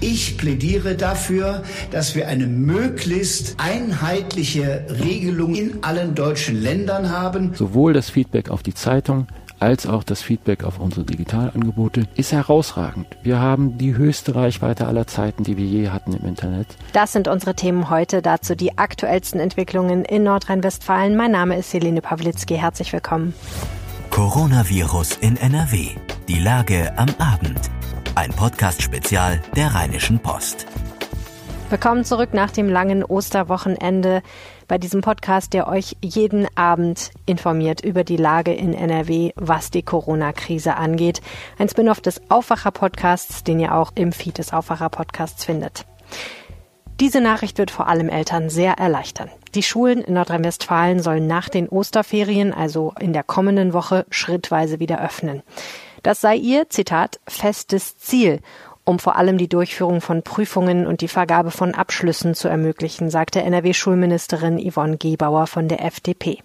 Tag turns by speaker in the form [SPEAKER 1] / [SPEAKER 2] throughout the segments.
[SPEAKER 1] Ich plädiere dafür, dass wir eine möglichst einheitliche Regelung in allen deutschen Ländern haben.
[SPEAKER 2] Sowohl das Feedback auf die Zeitung als auch das Feedback auf unsere Digitalangebote ist herausragend. Wir haben die höchste Reichweite aller Zeiten, die wir je hatten im Internet.
[SPEAKER 3] Das sind unsere Themen heute. Dazu die aktuellsten Entwicklungen in Nordrhein-Westfalen. Mein Name ist Helene Pawlitzki. Herzlich willkommen.
[SPEAKER 4] Coronavirus in NRW. Die Lage am Abend. Ein Podcast-Spezial der Rheinischen Post.
[SPEAKER 3] Willkommen zurück nach dem langen Osterwochenende bei diesem Podcast, der euch jeden Abend informiert über die Lage in NRW, was die Corona-Krise angeht. Ein Spin-off des Aufwacher-Podcasts, den ihr auch im Feed des Aufwacher-Podcasts findet. Diese Nachricht wird vor allem Eltern sehr erleichtern. Die Schulen in Nordrhein-Westfalen sollen nach den Osterferien, also in der kommenden Woche, schrittweise wieder öffnen. Das sei ihr, Zitat, festes Ziel, um vor allem die Durchführung von Prüfungen und die Vergabe von Abschlüssen zu ermöglichen, sagte NRW-Schulministerin Yvonne Gebauer von der FDP.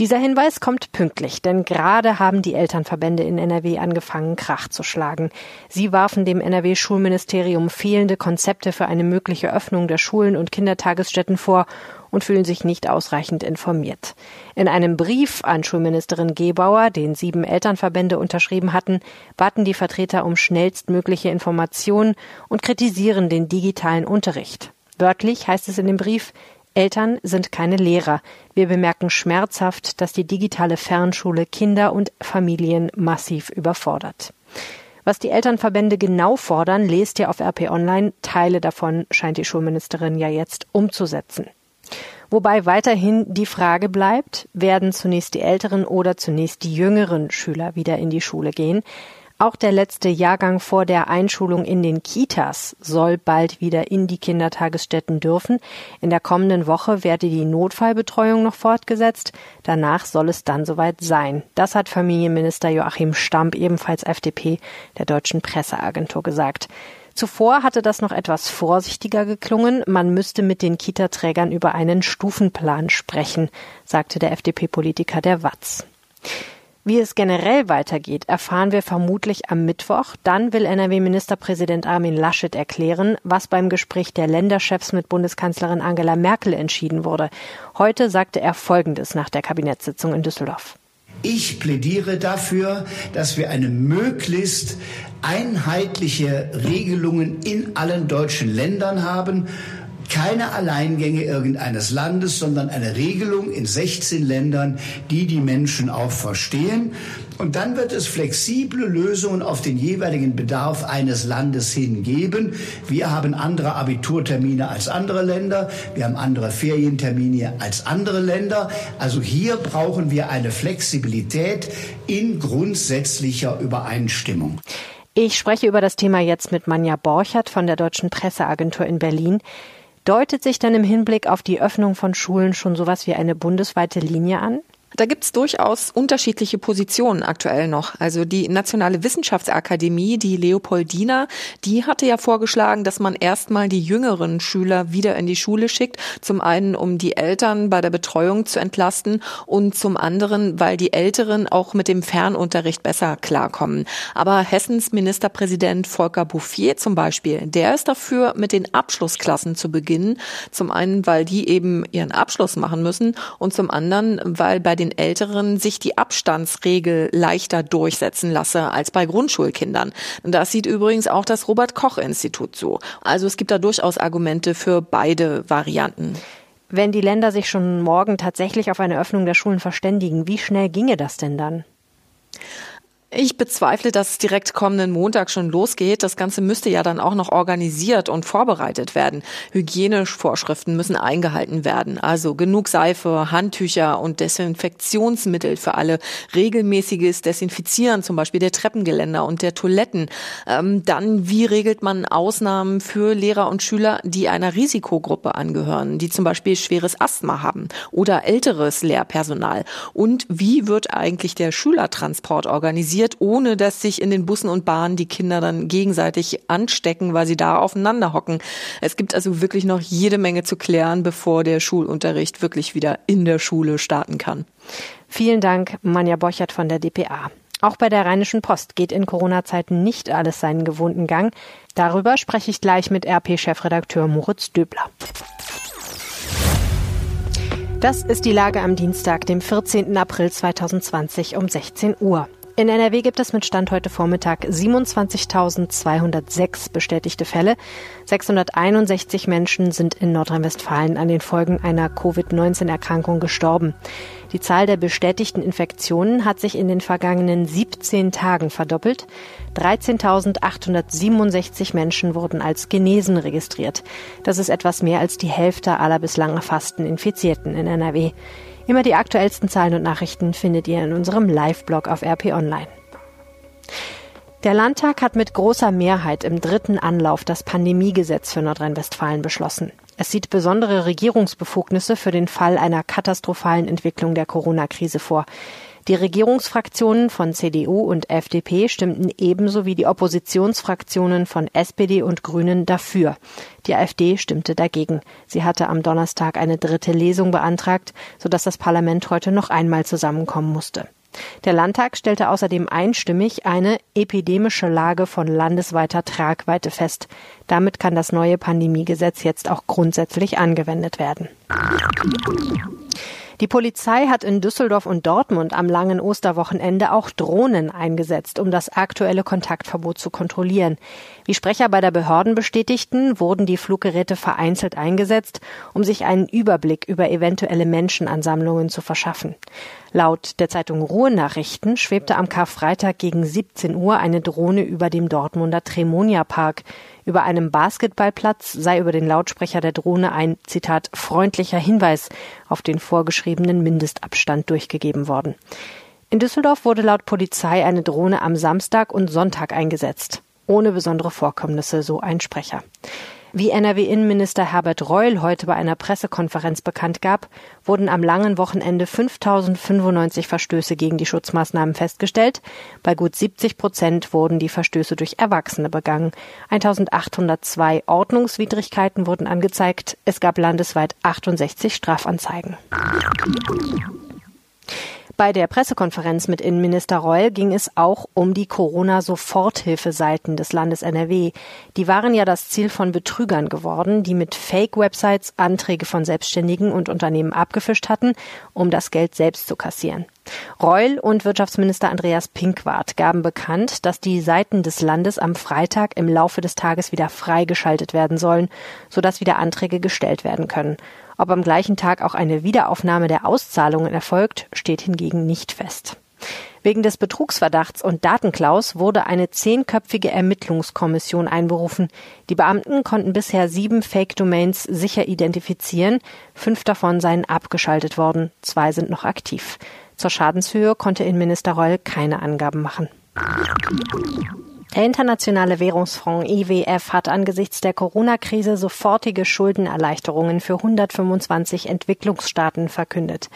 [SPEAKER 3] Dieser Hinweis kommt pünktlich, denn gerade haben die Elternverbände in NRW angefangen, Krach zu schlagen. Sie warfen dem NRW-Schulministerium fehlende Konzepte für eine mögliche Öffnung der Schulen und Kindertagesstätten vor und fühlen sich nicht ausreichend informiert. In einem Brief an Schulministerin Gebauer, den sieben Elternverbände unterschrieben hatten, baten die Vertreter um schnellstmögliche Informationen und kritisieren den digitalen Unterricht. Wörtlich heißt es in dem Brief, Eltern sind keine Lehrer. Wir bemerken schmerzhaft, dass die digitale Fernschule Kinder und Familien massiv überfordert. Was die Elternverbände genau fordern, lest ihr auf RP Online. Teile davon scheint die Schulministerin ja jetzt umzusetzen. Wobei weiterhin die Frage bleibt, werden zunächst die älteren oder zunächst die jüngeren Schüler wieder in die Schule gehen? Auch der letzte Jahrgang vor der Einschulung in den Kitas soll bald wieder in die Kindertagesstätten dürfen. In der kommenden Woche werde die Notfallbetreuung noch fortgesetzt. Danach soll es dann soweit sein. Das hat Familienminister Joachim Stamp, ebenfalls FDP, der deutschen Presseagentur gesagt. Zuvor hatte das noch etwas vorsichtiger geklungen. Man müsste mit den Kitaträgern über einen Stufenplan sprechen, sagte der FDP-Politiker der Watz. Wie es generell weitergeht, erfahren wir vermutlich am Mittwoch. Dann will NRW-Ministerpräsident Armin Laschet erklären, was beim Gespräch der Länderchefs mit Bundeskanzlerin Angela Merkel entschieden wurde. Heute sagte er Folgendes nach der Kabinettssitzung in Düsseldorf.
[SPEAKER 1] Ich plädiere dafür, dass wir eine möglichst einheitliche Regelungen in allen deutschen Ländern haben keine Alleingänge irgendeines Landes, sondern eine Regelung in 16 Ländern, die die Menschen auch verstehen. Und dann wird es flexible Lösungen auf den jeweiligen Bedarf eines Landes hingeben. Wir haben andere Abiturtermine als andere Länder. Wir haben andere Ferientermine als andere Länder. Also hier brauchen wir eine Flexibilität in grundsätzlicher Übereinstimmung.
[SPEAKER 3] Ich spreche über das Thema jetzt mit Manja Borchert von der Deutschen Presseagentur in Berlin. Deutet sich denn im Hinblick auf die Öffnung von Schulen schon sowas wie eine bundesweite Linie an?
[SPEAKER 5] Da gibt's durchaus unterschiedliche Positionen aktuell noch. Also die Nationale Wissenschaftsakademie, die Leopoldina, die hatte ja vorgeschlagen, dass man erstmal die jüngeren Schüler wieder in die Schule schickt. Zum einen, um die Eltern bei der Betreuung zu entlasten und zum anderen, weil die Älteren auch mit dem Fernunterricht besser klarkommen. Aber Hessens Ministerpräsident Volker Bouffier zum Beispiel, der ist dafür, mit den Abschlussklassen zu beginnen. Zum einen, weil die eben ihren Abschluss machen müssen und zum anderen, weil bei den den Älteren sich die Abstandsregel leichter durchsetzen lasse als bei Grundschulkindern. Das sieht übrigens auch das Robert Koch Institut so. Also es gibt da durchaus Argumente für beide Varianten.
[SPEAKER 3] Wenn die Länder sich schon morgen tatsächlich auf eine Öffnung der Schulen verständigen, wie schnell ginge das denn dann?
[SPEAKER 5] Ich bezweifle, dass es direkt kommenden Montag schon losgeht. Das Ganze müsste ja dann auch noch organisiert und vorbereitet werden. Hygienevorschriften müssen eingehalten werden. Also genug Seife, Handtücher und Desinfektionsmittel für alle. Regelmäßiges Desinfizieren, zum Beispiel der Treppengeländer und der Toiletten. Ähm, dann, wie regelt man Ausnahmen für Lehrer und Schüler, die einer Risikogruppe angehören, die zum Beispiel schweres Asthma haben oder älteres Lehrpersonal? Und wie wird eigentlich der Schülertransport organisiert? Passiert, ohne dass sich in den Bussen und Bahnen die Kinder dann gegenseitig anstecken, weil sie da aufeinander hocken. Es gibt also wirklich noch jede Menge zu klären, bevor der Schulunterricht wirklich wieder in der Schule starten kann.
[SPEAKER 3] Vielen Dank, Manja Bochert von der DPA. Auch bei der Rheinischen Post geht in Corona-Zeiten nicht alles seinen gewohnten Gang. Darüber spreche ich gleich mit RP-Chefredakteur Moritz Döbler. Das ist die Lage am Dienstag, dem 14. April 2020 um 16 Uhr. In NRW gibt es mit Stand heute Vormittag 27.206 bestätigte Fälle. 661 Menschen sind in Nordrhein-Westfalen an den Folgen einer Covid-19-Erkrankung gestorben. Die Zahl der bestätigten Infektionen hat sich in den vergangenen 17 Tagen verdoppelt. 13.867 Menschen wurden als genesen registriert. Das ist etwas mehr als die Hälfte aller bislang erfassten Infizierten in NRW. Immer die aktuellsten Zahlen und Nachrichten findet ihr in unserem Live-Blog auf RP Online. Der Landtag hat mit großer Mehrheit im dritten Anlauf das Pandemiegesetz für Nordrhein-Westfalen beschlossen. Es sieht besondere Regierungsbefugnisse für den Fall einer katastrophalen Entwicklung der Corona-Krise vor. Die Regierungsfraktionen von CDU und FDP stimmten ebenso wie die Oppositionsfraktionen von SPD und Grünen dafür. Die AfD stimmte dagegen. Sie hatte am Donnerstag eine dritte Lesung beantragt, sodass das Parlament heute noch einmal zusammenkommen musste. Der Landtag stellte außerdem einstimmig eine epidemische Lage von landesweiter Tragweite fest. Damit kann das neue Pandemiegesetz jetzt auch grundsätzlich angewendet werden. Die Polizei hat in Düsseldorf und Dortmund am langen Osterwochenende auch Drohnen eingesetzt, um das aktuelle Kontaktverbot zu kontrollieren. Wie Sprecher bei der Behörden bestätigten, wurden die Fluggeräte vereinzelt eingesetzt, um sich einen Überblick über eventuelle Menschenansammlungen zu verschaffen. Laut der Zeitung Ruhe-Nachrichten schwebte am Karfreitag gegen 17 Uhr eine Drohne über dem Dortmunder Tremonia Park. Über einem Basketballplatz sei über den Lautsprecher der Drohne ein, Zitat, freundlicher Hinweis auf den vorgeschriebenen Mindestabstand durchgegeben worden. In Düsseldorf wurde laut Polizei eine Drohne am Samstag und Sonntag eingesetzt. Ohne besondere Vorkommnisse, so ein Sprecher. Wie NRW-Innenminister Herbert Reul heute bei einer Pressekonferenz bekannt gab, wurden am langen Wochenende 5095 Verstöße gegen die Schutzmaßnahmen festgestellt. Bei gut 70 Prozent wurden die Verstöße durch Erwachsene begangen. 1802 Ordnungswidrigkeiten wurden angezeigt. Es gab landesweit 68 Strafanzeigen. Bei der Pressekonferenz mit Innenminister Reul ging es auch um die Corona-Soforthilfeseiten des Landes NRW. Die waren ja das Ziel von Betrügern geworden, die mit Fake-Websites Anträge von Selbstständigen und Unternehmen abgefischt hatten, um das Geld selbst zu kassieren. Reul und Wirtschaftsminister Andreas Pinkwart gaben bekannt, dass die Seiten des Landes am Freitag im Laufe des Tages wieder freigeschaltet werden sollen, sodass wieder Anträge gestellt werden können. Ob am gleichen Tag auch eine Wiederaufnahme der Auszahlungen erfolgt, steht hingegen nicht fest. Wegen des Betrugsverdachts und Datenklaus wurde eine zehnköpfige Ermittlungskommission einberufen. Die Beamten konnten bisher sieben Fake-Domains sicher identifizieren. Fünf davon seien abgeschaltet worden. Zwei sind noch aktiv. Zur Schadenshöhe konnte Innenminister Reul keine Angaben machen. Der Internationale Währungsfonds IWF hat angesichts der Corona-Krise sofortige Schuldenerleichterungen für 125 Entwicklungsstaaten verkündet.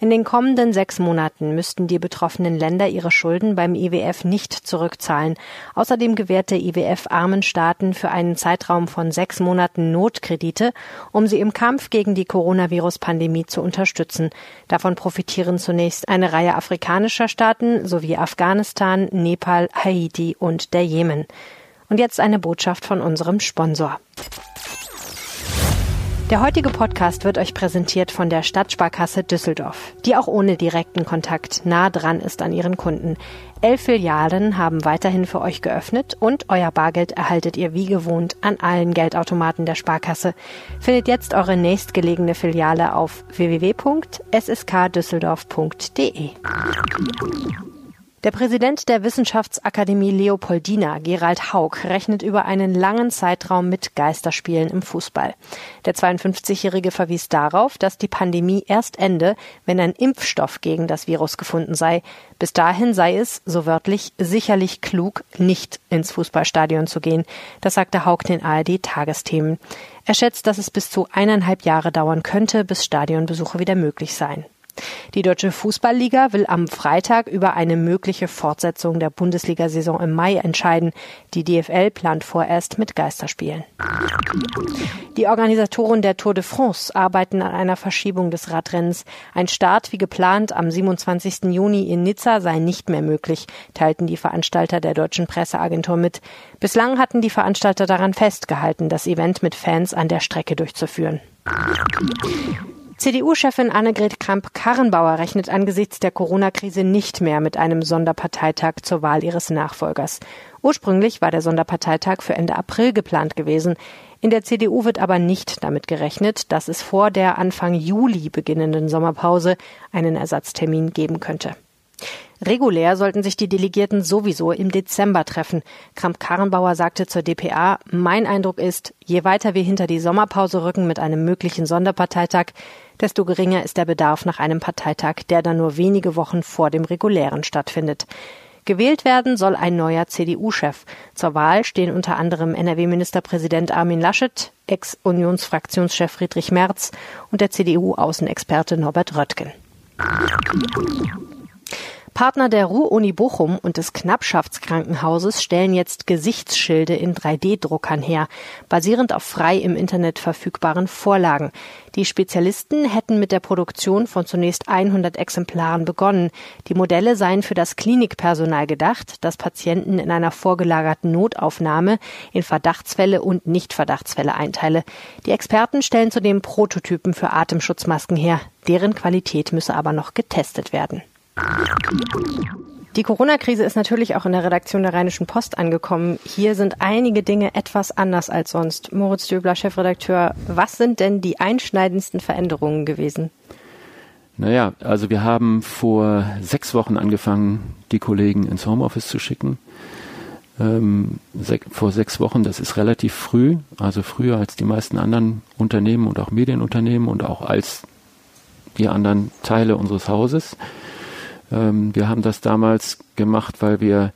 [SPEAKER 3] In den kommenden sechs Monaten müssten die betroffenen Länder ihre Schulden beim IWF nicht zurückzahlen. Außerdem gewährt der IWF armen Staaten für einen Zeitraum von sechs Monaten Notkredite, um sie im Kampf gegen die Coronavirus-Pandemie zu unterstützen. Davon profitieren zunächst eine Reihe afrikanischer Staaten sowie Afghanistan, Nepal, Haiti und der der Jemen. Und jetzt eine Botschaft von unserem Sponsor. Der heutige Podcast wird euch präsentiert von der Stadtsparkasse Düsseldorf, die auch ohne direkten Kontakt nah dran ist an ihren Kunden. Elf Filialen haben weiterhin für euch geöffnet und euer Bargeld erhaltet ihr wie gewohnt an allen Geldautomaten der Sparkasse. Findet jetzt eure nächstgelegene Filiale auf www.sskdüsseldorf.de. Der Präsident der Wissenschaftsakademie Leopoldina, Gerald Haug, rechnet über einen langen Zeitraum mit Geisterspielen im Fußball. Der 52-Jährige verwies darauf, dass die Pandemie erst ende, wenn ein Impfstoff gegen das Virus gefunden sei. Bis dahin sei es, so wörtlich, sicherlich klug, nicht ins Fußballstadion zu gehen. Das sagte Haug den ARD-Tagesthemen. Er schätzt, dass es bis zu eineinhalb Jahre dauern könnte, bis Stadionbesuche wieder möglich seien. Die Deutsche Fußballliga will am Freitag über eine mögliche Fortsetzung der Bundesliga-Saison im Mai entscheiden. Die DFL plant vorerst mit Geisterspielen. Die Organisatoren der Tour de France arbeiten an einer Verschiebung des Radrennens. Ein Start wie geplant am 27. Juni in Nizza sei nicht mehr möglich, teilten die Veranstalter der deutschen Presseagentur mit. Bislang hatten die Veranstalter daran festgehalten, das Event mit Fans an der Strecke durchzuführen. CDU-Chefin Annegret Kramp-Karrenbauer rechnet angesichts der Corona-Krise nicht mehr mit einem Sonderparteitag zur Wahl ihres Nachfolgers. Ursprünglich war der Sonderparteitag für Ende April geplant gewesen. In der CDU wird aber nicht damit gerechnet, dass es vor der Anfang Juli beginnenden Sommerpause einen Ersatztermin geben könnte. Regulär sollten sich die Delegierten sowieso im Dezember treffen. Kramp-Karrenbauer sagte zur dpa, mein Eindruck ist, je weiter wir hinter die Sommerpause rücken mit einem möglichen Sonderparteitag, desto geringer ist der Bedarf nach einem Parteitag, der dann nur wenige Wochen vor dem regulären stattfindet. Gewählt werden soll ein neuer CDU-Chef. Zur Wahl stehen unter anderem NRW-Ministerpräsident Armin Laschet, Ex-Unionsfraktionschef Friedrich Merz und der CDU-Außenexperte Norbert Röttgen. Partner der Ruhr-Uni Bochum und des Knappschaftskrankenhauses stellen jetzt Gesichtsschilde in 3D-Druckern her, basierend auf frei im Internet verfügbaren Vorlagen. Die Spezialisten hätten mit der Produktion von zunächst 100 Exemplaren begonnen. Die Modelle seien für das Klinikpersonal gedacht, das Patienten in einer vorgelagerten Notaufnahme in Verdachtsfälle und Nichtverdachtsfälle einteile. Die Experten stellen zudem Prototypen für Atemschutzmasken her. Deren Qualität müsse aber noch getestet werden. Die Corona-Krise ist natürlich auch in der Redaktion der Rheinischen Post angekommen. Hier sind einige Dinge etwas anders als sonst. Moritz Döbler, Chefredakteur, was sind denn die einschneidendsten Veränderungen gewesen?
[SPEAKER 2] Naja, also wir haben vor sechs Wochen angefangen, die Kollegen ins Homeoffice zu schicken. Ähm, sech, vor sechs Wochen, das ist relativ früh, also früher als die meisten anderen Unternehmen und auch Medienunternehmen und auch als die anderen Teile unseres Hauses. Ähm, wir haben das damals gemacht, weil wir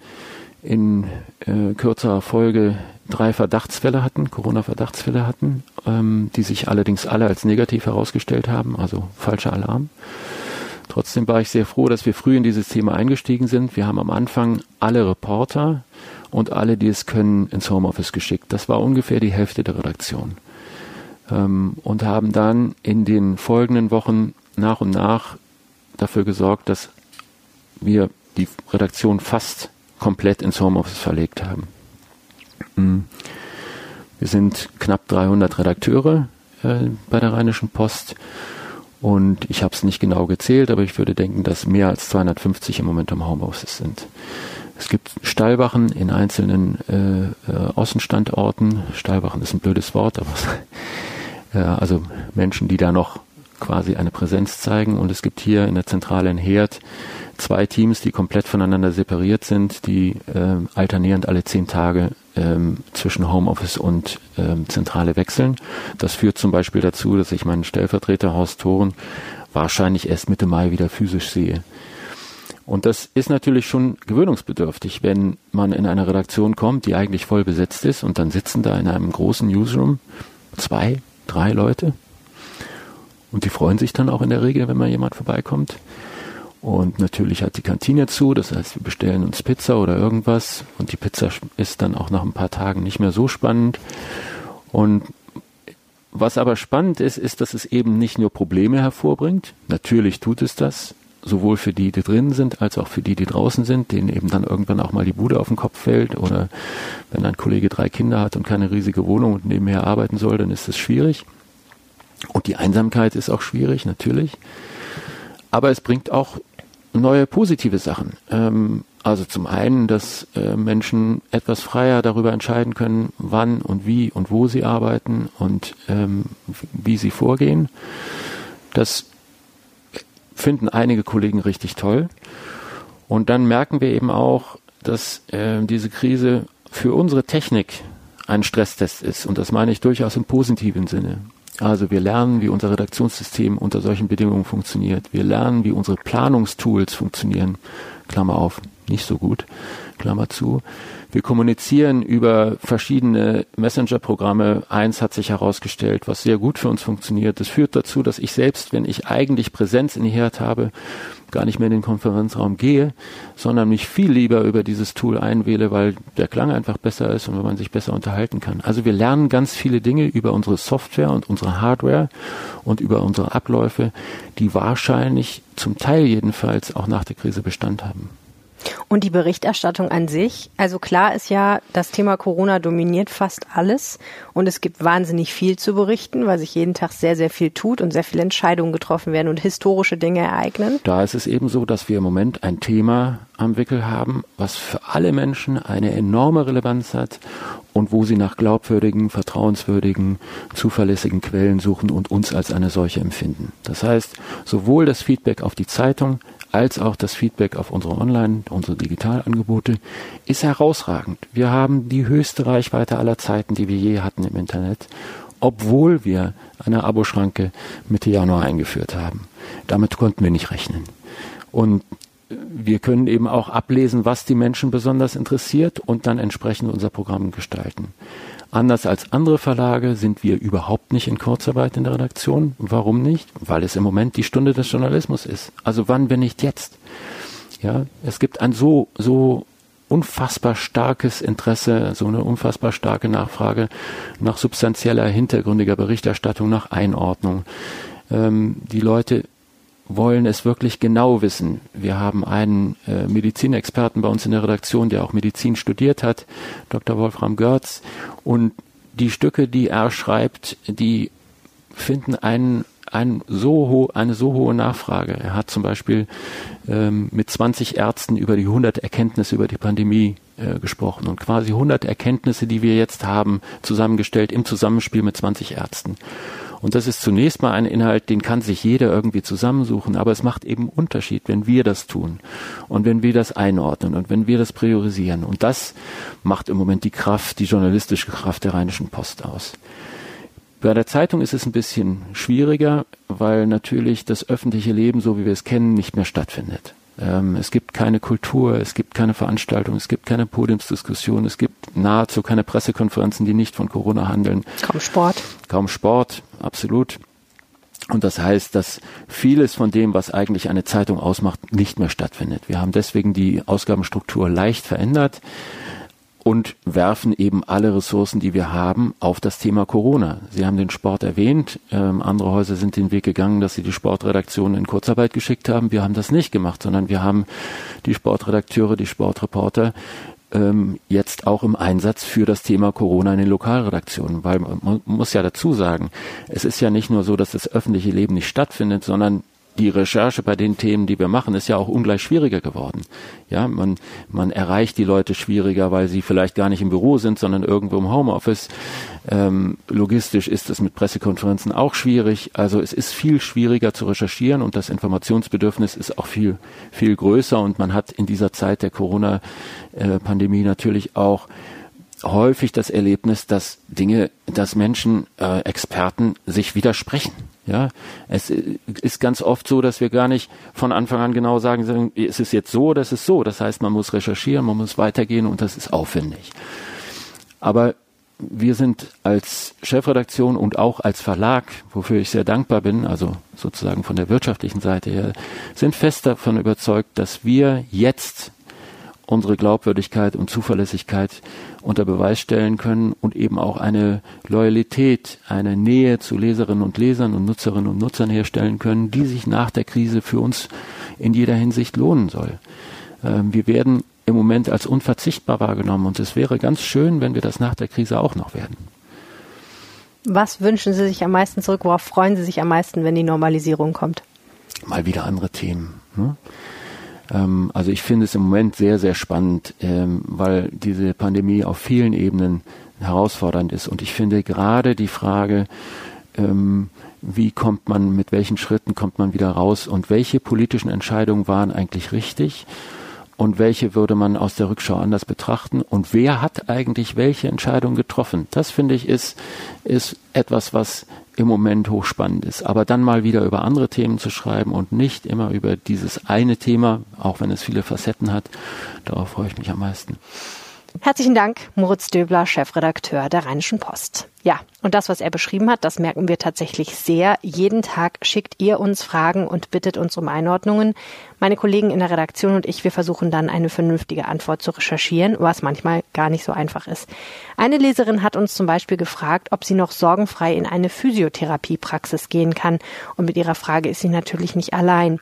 [SPEAKER 2] in äh, kürzerer Folge drei Verdachtsfälle hatten, Corona-Verdachtsfälle hatten, ähm, die sich allerdings alle als negativ herausgestellt haben, also falscher Alarm. Trotzdem war ich sehr froh, dass wir früh in dieses Thema eingestiegen sind. Wir haben am Anfang alle Reporter und alle, die es können, ins Homeoffice geschickt. Das war ungefähr die Hälfte der Redaktion. Ähm, und haben dann in den folgenden Wochen nach und nach dafür gesorgt, dass wir die Redaktion fast komplett ins Homeoffice verlegt haben. Mm. Wir sind knapp 300 Redakteure äh, bei der Rheinischen Post und ich habe es nicht genau gezählt, aber ich würde denken, dass mehr als 250 im Moment im Homeoffice sind. Es gibt Stallwachen in einzelnen äh, äh, Außenstandorten. Stallwachen ist ein blödes Wort, aber also Menschen, die da noch quasi eine Präsenz zeigen. Und es gibt hier in der Zentrale in Herd zwei Teams, die komplett voneinander separiert sind, die äh, alternierend alle zehn Tage ähm, zwischen Homeoffice und ähm, Zentrale wechseln. Das führt zum Beispiel dazu, dass ich meinen Stellvertreter Horst Thoren wahrscheinlich erst Mitte Mai wieder physisch sehe. Und das ist natürlich schon gewöhnungsbedürftig, wenn man in eine Redaktion kommt, die eigentlich voll besetzt ist und dann sitzen da in einem großen Newsroom zwei, drei Leute und die freuen sich dann auch in der Regel, wenn mal jemand vorbeikommt. Und natürlich hat die Kantine zu, das heißt, wir bestellen uns Pizza oder irgendwas und die Pizza ist dann auch nach ein paar Tagen nicht mehr so spannend. Und was aber spannend ist, ist, dass es eben nicht nur Probleme hervorbringt. Natürlich tut es das, sowohl für die, die drin sind, als auch für die, die draußen sind, denen eben dann irgendwann auch mal die Bude auf den Kopf fällt oder wenn ein Kollege drei Kinder hat und keine riesige Wohnung und nebenher arbeiten soll, dann ist es schwierig. Und die Einsamkeit ist auch schwierig, natürlich. Aber es bringt auch neue positive Sachen. Ähm, also zum einen, dass äh, Menschen etwas freier darüber entscheiden können, wann und wie und wo sie arbeiten und ähm, wie sie vorgehen. Das finden einige Kollegen richtig toll. Und dann merken wir eben auch, dass äh, diese Krise für unsere Technik ein Stresstest ist. Und das meine ich durchaus im positiven Sinne. Also wir lernen, wie unser Redaktionssystem unter solchen Bedingungen funktioniert. Wir lernen, wie unsere Planungstools funktionieren. Klammer auf, nicht so gut, Klammer zu. Wir kommunizieren über verschiedene Messenger-Programme. Eins hat sich herausgestellt, was sehr gut für uns funktioniert. Das führt dazu, dass ich selbst, wenn ich eigentlich Präsenz in die Herd habe, gar nicht mehr in den Konferenzraum gehe, sondern mich viel lieber über dieses Tool einwähle, weil der Klang einfach besser ist und weil man sich besser unterhalten kann. Also wir lernen ganz viele Dinge über unsere Software und unsere Hardware und über unsere Abläufe, die wahrscheinlich zum Teil jedenfalls auch nach der Krise Bestand haben.
[SPEAKER 3] Und die Berichterstattung an sich, also klar ist ja, das Thema Corona dominiert fast alles und es gibt wahnsinnig viel zu berichten, weil sich jeden Tag sehr, sehr viel tut und sehr viele Entscheidungen getroffen werden und historische Dinge ereignen.
[SPEAKER 2] Da ist es eben so, dass wir im Moment ein Thema am Wickel haben, was für alle Menschen eine enorme Relevanz hat und wo sie nach glaubwürdigen, vertrauenswürdigen, zuverlässigen Quellen suchen und uns als eine solche empfinden. Das heißt, sowohl das Feedback auf die Zeitung als auch das Feedback auf unsere Online, unsere Digitalangebote ist herausragend. Wir haben die höchste Reichweite aller Zeiten, die wir je hatten im Internet, obwohl wir eine Aboschranke Mitte Januar eingeführt haben. Damit konnten wir nicht rechnen. Und wir können eben auch ablesen, was die Menschen besonders interessiert und dann entsprechend unser Programm gestalten. Anders als andere Verlage sind wir überhaupt nicht in Kurzarbeit in der Redaktion. Warum nicht? Weil es im Moment die Stunde des Journalismus ist. Also wann, wenn nicht jetzt? Ja, es gibt ein so, so unfassbar starkes Interesse, so eine unfassbar starke Nachfrage nach substanzieller, hintergründiger Berichterstattung, nach Einordnung. Ähm, die Leute wollen es wirklich genau wissen. Wir haben einen äh, Medizinexperten bei uns in der Redaktion, der auch Medizin studiert hat, Dr. Wolfram Görz. Und die Stücke, die er schreibt, die finden einen, einen so eine so hohe Nachfrage. Er hat zum Beispiel ähm, mit 20 Ärzten über die 100 Erkenntnisse über die Pandemie äh, gesprochen und quasi 100 Erkenntnisse, die wir jetzt haben, zusammengestellt im Zusammenspiel mit 20 Ärzten. Und das ist zunächst mal ein Inhalt, den kann sich jeder irgendwie zusammensuchen, aber es macht eben Unterschied, wenn wir das tun und wenn wir das einordnen und wenn wir das priorisieren. Und das macht im Moment die Kraft, die journalistische Kraft der Rheinischen Post aus. Bei der Zeitung ist es ein bisschen schwieriger, weil natürlich das öffentliche Leben, so wie wir es kennen, nicht mehr stattfindet. Ähm, es gibt keine Kultur, es gibt keine Veranstaltung, es gibt keine Podiumsdiskussion, es gibt nahezu keine Pressekonferenzen, die nicht von Corona handeln.
[SPEAKER 3] Kaum Sport.
[SPEAKER 2] Kaum Sport, absolut. Und das heißt, dass vieles von dem, was eigentlich eine Zeitung ausmacht, nicht mehr stattfindet. Wir haben deswegen die Ausgabenstruktur leicht verändert und werfen eben alle Ressourcen, die wir haben, auf das Thema Corona. Sie haben den Sport erwähnt. Ähm, andere Häuser sind den Weg gegangen, dass sie die Sportredaktion in Kurzarbeit geschickt haben. Wir haben das nicht gemacht, sondern wir haben die Sportredakteure, die Sportreporter ähm, jetzt auch im Einsatz für das Thema Corona in den Lokalredaktionen. Weil man muss ja dazu sagen, es ist ja nicht nur so, dass das öffentliche Leben nicht stattfindet, sondern die Recherche bei den Themen, die wir machen, ist ja auch ungleich schwieriger geworden. Ja, man, man erreicht die Leute schwieriger, weil sie vielleicht gar nicht im Büro sind, sondern irgendwo im Homeoffice. Ähm, logistisch ist es mit Pressekonferenzen auch schwierig. Also es ist viel schwieriger zu recherchieren und das Informationsbedürfnis ist auch viel, viel größer und man hat in dieser Zeit der Corona-Pandemie natürlich auch häufig das Erlebnis, dass Dinge, dass Menschen, äh, Experten sich widersprechen. Ja, es ist ganz oft so, dass wir gar nicht von Anfang an genau sagen, ist es jetzt so oder ist so. Das heißt, man muss recherchieren, man muss weitergehen und das ist aufwendig. Aber wir sind als Chefredaktion und auch als Verlag, wofür ich sehr dankbar bin, also sozusagen von der wirtschaftlichen Seite her, sind fest davon überzeugt, dass wir jetzt unsere Glaubwürdigkeit und Zuverlässigkeit unter Beweis stellen können und eben auch eine Loyalität, eine Nähe zu Leserinnen und Lesern und Nutzerinnen und Nutzern herstellen können, die sich nach der Krise für uns in jeder Hinsicht lohnen soll. Ähm, wir werden im Moment als unverzichtbar wahrgenommen und es wäre ganz schön, wenn wir das nach der Krise auch noch werden.
[SPEAKER 3] Was wünschen Sie sich am meisten zurück? Worauf freuen Sie sich am meisten, wenn die Normalisierung kommt?
[SPEAKER 2] Mal wieder andere Themen. Ne? Ähm, also ich finde es im Moment sehr, sehr spannend, ähm, weil diese Pandemie auf vielen Ebenen herausfordernd ist. Und ich finde gerade die Frage, ähm, wie kommt man, mit welchen Schritten kommt man wieder raus und welche politischen Entscheidungen waren eigentlich richtig und welche würde man aus der Rückschau anders betrachten und wer hat eigentlich welche Entscheidung getroffen. Das finde ich ist, ist etwas, was im Moment hochspannend ist. Aber dann mal wieder über andere Themen zu schreiben und nicht immer über dieses eine Thema, auch wenn es viele Facetten hat, darauf freue ich mich am meisten.
[SPEAKER 3] Herzlichen Dank, Moritz Döbler, Chefredakteur der Rheinischen Post. Ja, und das, was er beschrieben hat, das merken wir tatsächlich sehr. Jeden Tag schickt ihr uns Fragen und bittet uns um Einordnungen. Meine Kollegen in der Redaktion und ich, wir versuchen dann eine vernünftige Antwort zu recherchieren, was manchmal gar nicht so einfach ist. Eine Leserin hat uns zum Beispiel gefragt, ob sie noch sorgenfrei in eine Physiotherapiepraxis gehen kann. Und mit ihrer Frage ist sie natürlich nicht allein.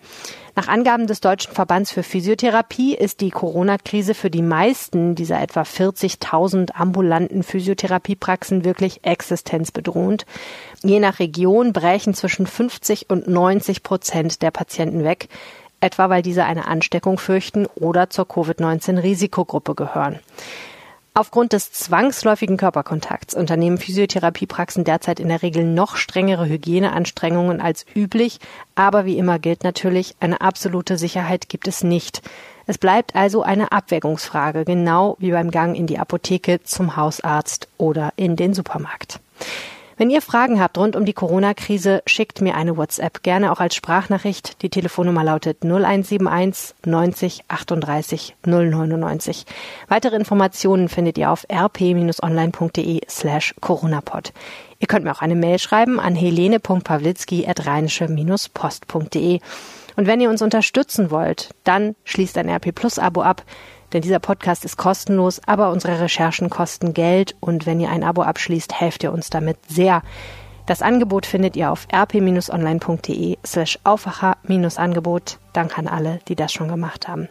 [SPEAKER 3] Nach Angaben des Deutschen Verbands für Physiotherapie ist die Corona-Krise für die meisten dieser etwa 40.000 ambulanten Physiotherapiepraxen wirklich existenzbedrohend. Je nach Region brechen zwischen 50 und 90 Prozent der Patienten weg, etwa weil diese eine Ansteckung fürchten oder zur Covid-19-Risikogruppe gehören. Aufgrund des zwangsläufigen Körperkontakts unternehmen Physiotherapiepraxen derzeit in der Regel noch strengere Hygieneanstrengungen als üblich, aber wie immer gilt natürlich, eine absolute Sicherheit gibt es nicht. Es bleibt also eine Abwägungsfrage, genau wie beim Gang in die Apotheke, zum Hausarzt oder in den Supermarkt. Wenn ihr Fragen habt rund um die Corona-Krise, schickt mir eine WhatsApp, gerne auch als Sprachnachricht. Die Telefonnummer lautet 0171 90 38 099. Weitere Informationen findet ihr auf rp-online.de slash coronapod. Ihr könnt mir auch eine Mail schreiben an helene.pawlitzki.rheinische-post.de. Und wenn ihr uns unterstützen wollt, dann schließt ein RP Plus Abo ab denn dieser Podcast ist kostenlos, aber unsere Recherchen kosten Geld und wenn ihr ein Abo abschließt, helft ihr uns damit sehr. Das Angebot findet ihr auf rp-online.de slash Aufwacher-Angebot. Dank an alle, die das schon gemacht haben.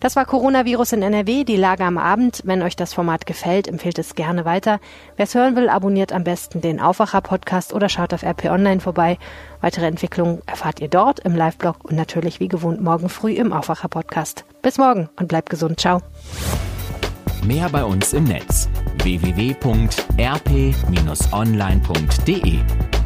[SPEAKER 3] Das war Coronavirus in NRW, die Lage am Abend. Wenn euch das Format gefällt, empfehlt es gerne weiter. Wer es hören will, abonniert am besten den Aufwacher-Podcast oder schaut auf RP Online vorbei. Weitere Entwicklungen erfahrt ihr dort im Live-Blog und natürlich wie gewohnt morgen früh im Aufwacher-Podcast. Bis morgen und bleibt gesund. Ciao.
[SPEAKER 4] Mehr bei uns im Netz www.rp-online.de